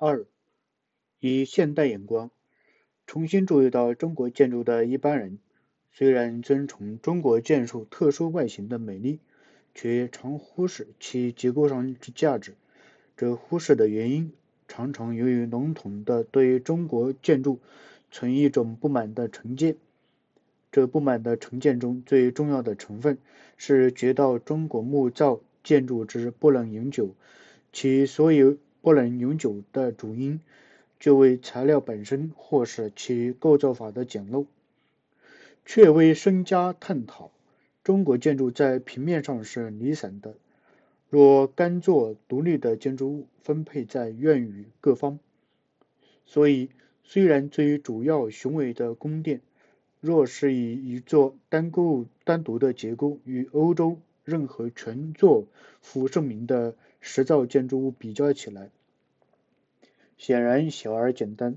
二、以现代眼光重新注意到中国建筑的一般人，虽然尊崇中国建筑特殊外形的美丽，却常忽视其结构上之价值。这忽视的原因，常常由于笼统的对中国建筑存一种不满的成见。这不满的成见中最重要的成分，是觉到中国木造建筑之不能永久，其所有。不能永久的主因，就为材料本身或是其构造法的简陋，却为深加探讨。中国建筑在平面上是离散的，若干座独立的建筑物分配在院宇各方，所以虽然最主要雄伟的宫殿，若是以一座单构单独的结构与欧洲任何全座负盛名的石造建筑物比较起来，显然小而简单，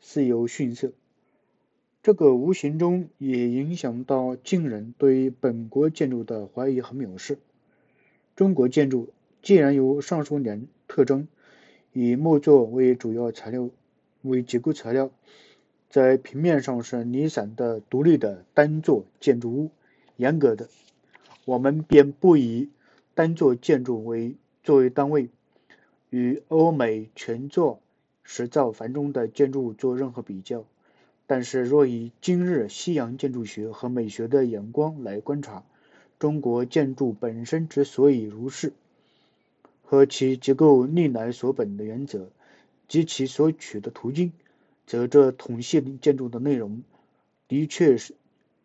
似有逊色。这个无形中也影响到近人对本国建筑的怀疑和藐视。中国建筑既然有上述两特征，以木作为主要材料为结构材料，在平面上是离散的独立的单座建筑物，严格的，我们便不以单座建筑为作为单位，与欧美全座。石造繁中的建筑做任何比较，但是若以今日西洋建筑学和美学的眼光来观察中国建筑本身之所以如是，和其结构历来所本的原则及其所取的途径，则这统系建筑的内容的确是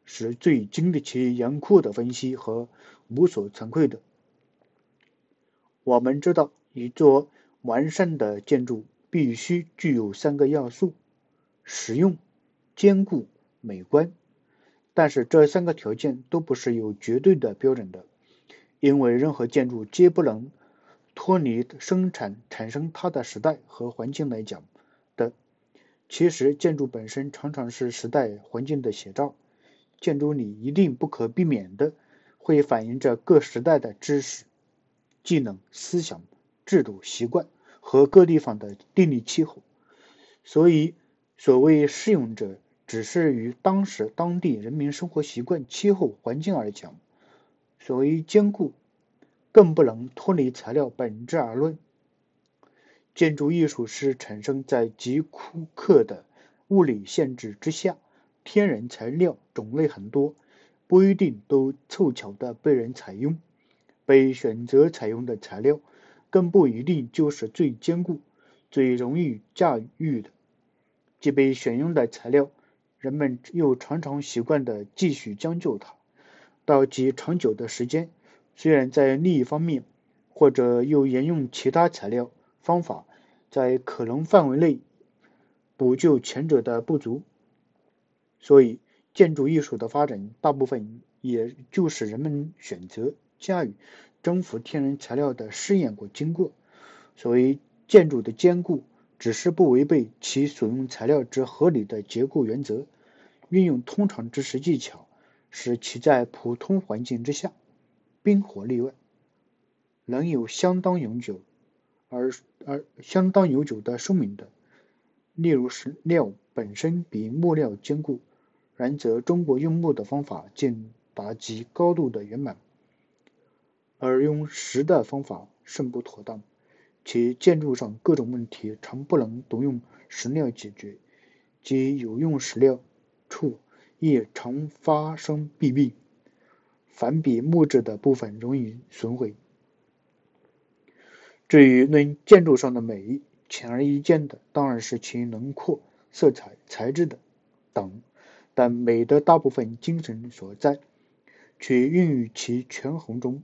是最经得起严酷的分析和无所惭愧的。我们知道，一座完善的建筑。必须具有三个要素：实用、坚固、美观。但是这三个条件都不是有绝对的标准的，因为任何建筑皆不能脱离生产产生它的时代和环境来讲的。其实，建筑本身常常是时代环境的写照。建筑里一定不可避免的会反映着各时代的知识、技能、思想、制度、习惯。和各地方的地理气候，所以所谓适用者，只是与当时当地人民生活习惯、气候环境而讲；所谓坚固，更不能脱离材料本质而论。建筑艺术是产生在极苛刻的物理限制之下，天然材料种类很多，不一定都凑巧的被人采用，被选择采用的材料。更不一定就是最坚固、最容易驾驭的。即被选用的材料，人们又常常习惯的继续将就它，到极长久的时间。虽然在另一方面，或者又沿用其他材料方法，在可能范围内补救前者的不足。所以，建筑艺术的发展，大部分也就是人们选择驾驭。征服天然材料的试验过经过。所谓建筑的坚固，只是不违背其所用材料之合理的结构原则，运用通常知识技巧，使其在普通环境之下冰火例外，能有相当永久而而相当永久的寿命的。例如石料本身比木料坚固，然则中国用木的方法竟达极高度的圆满。而用石的方法甚不妥当，其建筑上各种问题常不能独用石料解决，即有用石料处亦常发生弊病，反比木质的部分容易损毁。至于论建筑上的美，显而易见的当然是其轮廓、色彩、材质的等，但美的大部分精神所在，却孕育其权衡中。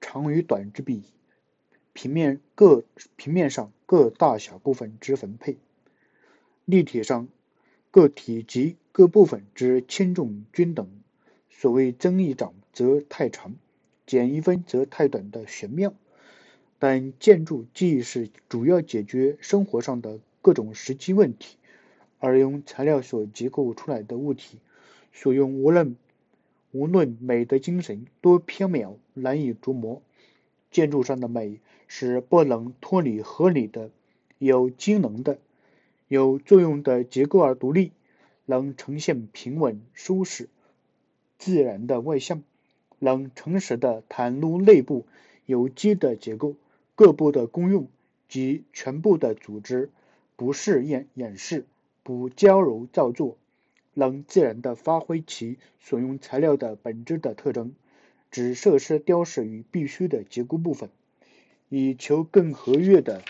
长与短之比，平面各平面上各大小部分之分配，立体上各体积各部分之轻重均等。所谓增一长则太长，减一分则太短的玄妙。但建筑既是主要解决生活上的各种实际问题，而用材料所结构出来的物体，所用无论。无论美的精神多缥缈难以琢磨，建筑上的美是不能脱离合理的有机能的、有作用的结构而独立，能呈现平稳、舒适、自然的外向，能诚实的袒露内部有机的结构、各部的功用及全部的组织，不是掩掩饰，不矫揉造作，能自然的发挥其所用材料的本质的特征，只设施雕饰于必须的结构部分。以求更活跃的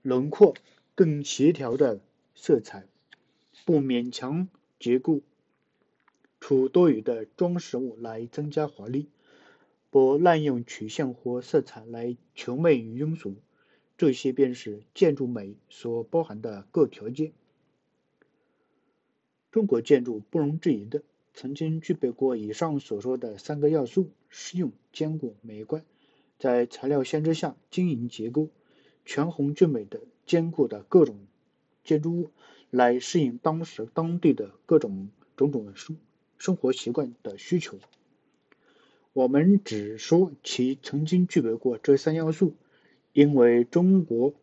轮廓、更协调的色彩，不勉强结构出多余的装饰物来增加华丽，不滥用曲线或色彩来求美与庸俗，这些便是建筑美所包含的各条件。中国建筑不容置疑的曾经具备过以上所说的三个要素：实用、坚固、美观。在材料限制下经营结构全红俊美的坚固的各种建筑物，来适应当时当地的各种种种生生活习惯的需求。我们只说其曾经具备过这三要素，因为中国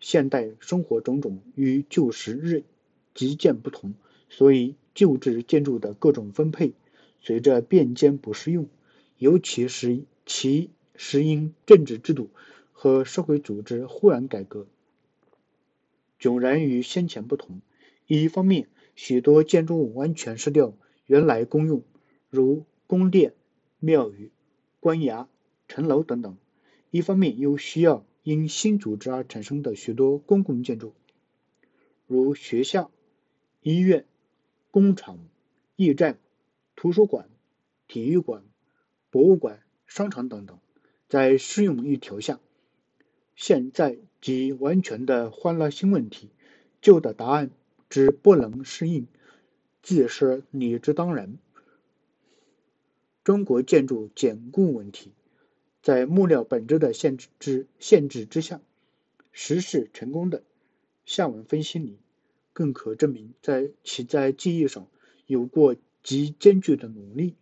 现代生活种种与旧时日极见不同，所以旧制建筑的各种分配随着变迁不适用，尤其是其。是因政治制度和社会组织忽然改革，迥然与先前不同。一方面，许多建筑物完全失掉原来功用，如宫殿、庙宇、官衙、城楼等等；一方面又需要因新组织而产生的许多公共建筑，如学校、医院、工厂、驿站、图书馆、体育馆、博物馆、商场等等。在适用一条下，现在即完全的换了新问题，旧的答案之不能适应，自是理之当然。中国建筑坚固问题，在木料本质的限制之限制之下，实是成功的。下文分析里，更可证明，在其在技艺上有过极艰巨的努力，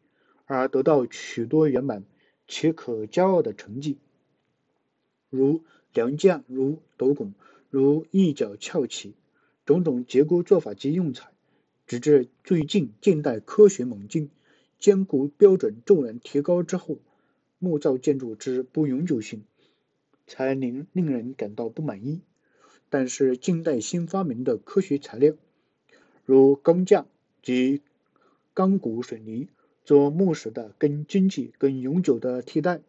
而得到许多圆满。且可骄傲的成绩，如梁架，如斗拱，如一角翘起，种种结构做法及用材，直至最近近代科学猛进，坚固标准骤然提高之后，木造建筑之不永久性，才令令人感到不满意。但是近代新发明的科学材料，如钢架及钢骨水泥。做木石的更经济、更永久的替代，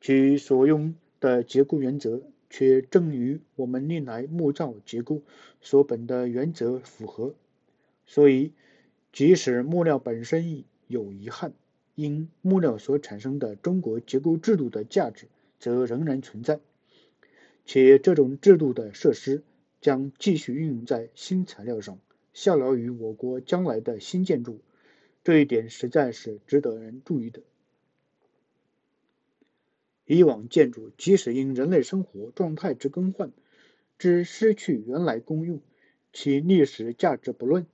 其所用的结构原则却正与我们历来木造结构所本的原则符合。所以，即使木料本身有遗憾，因木料所产生的中国结构制度的价值则仍然存在，且这种制度的设施将继续运用在新材料上，效劳于我国将来的新建筑。这一点实在是值得人注意的。以往建筑即使因人类生活状态之更换，之失去原来功用，其历史价值不论，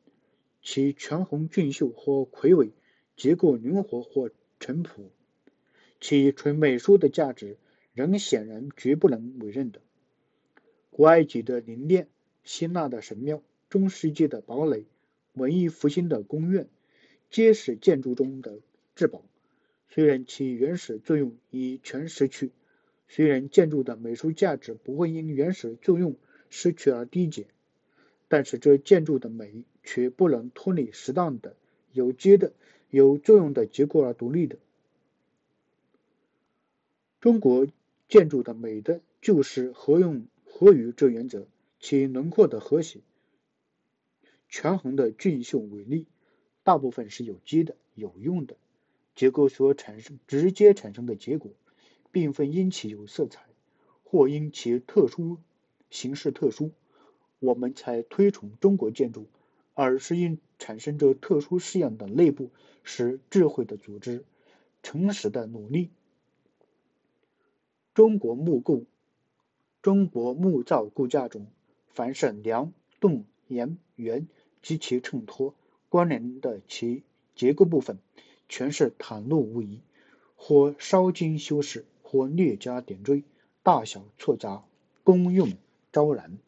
其全红俊秀或魁伟，结构灵活或陈朴，其纯美术的价值，仍显然绝不能委任的。古埃及的陵殿、希腊的神庙、中世纪的堡垒、文艺复兴的宫苑。皆是建筑中的至宝，虽然其原始作用已全失去，虽然建筑的美术价值不会因原始作用失去而低减，但是这建筑的美却不能脱离适当的、有机的、有作用的结构而独立的。中国建筑的美的就是合用合于这原则，其轮廓的和谐、权衡的俊秀伟丽。大部分是有机的、有用的结构所产生直接产生的结果，并非因其有色彩，或因其特殊形式特殊，我们才推崇中国建筑，而是因产生着特殊式样的内部是智慧的组织、诚实的努力。中国木构、中国木造构架中，凡是梁、栋、檐、垣及其衬托。关联的其结构部分，全是袒露无遗，或稍经修饰，或略加点缀，大小错杂，功用昭然。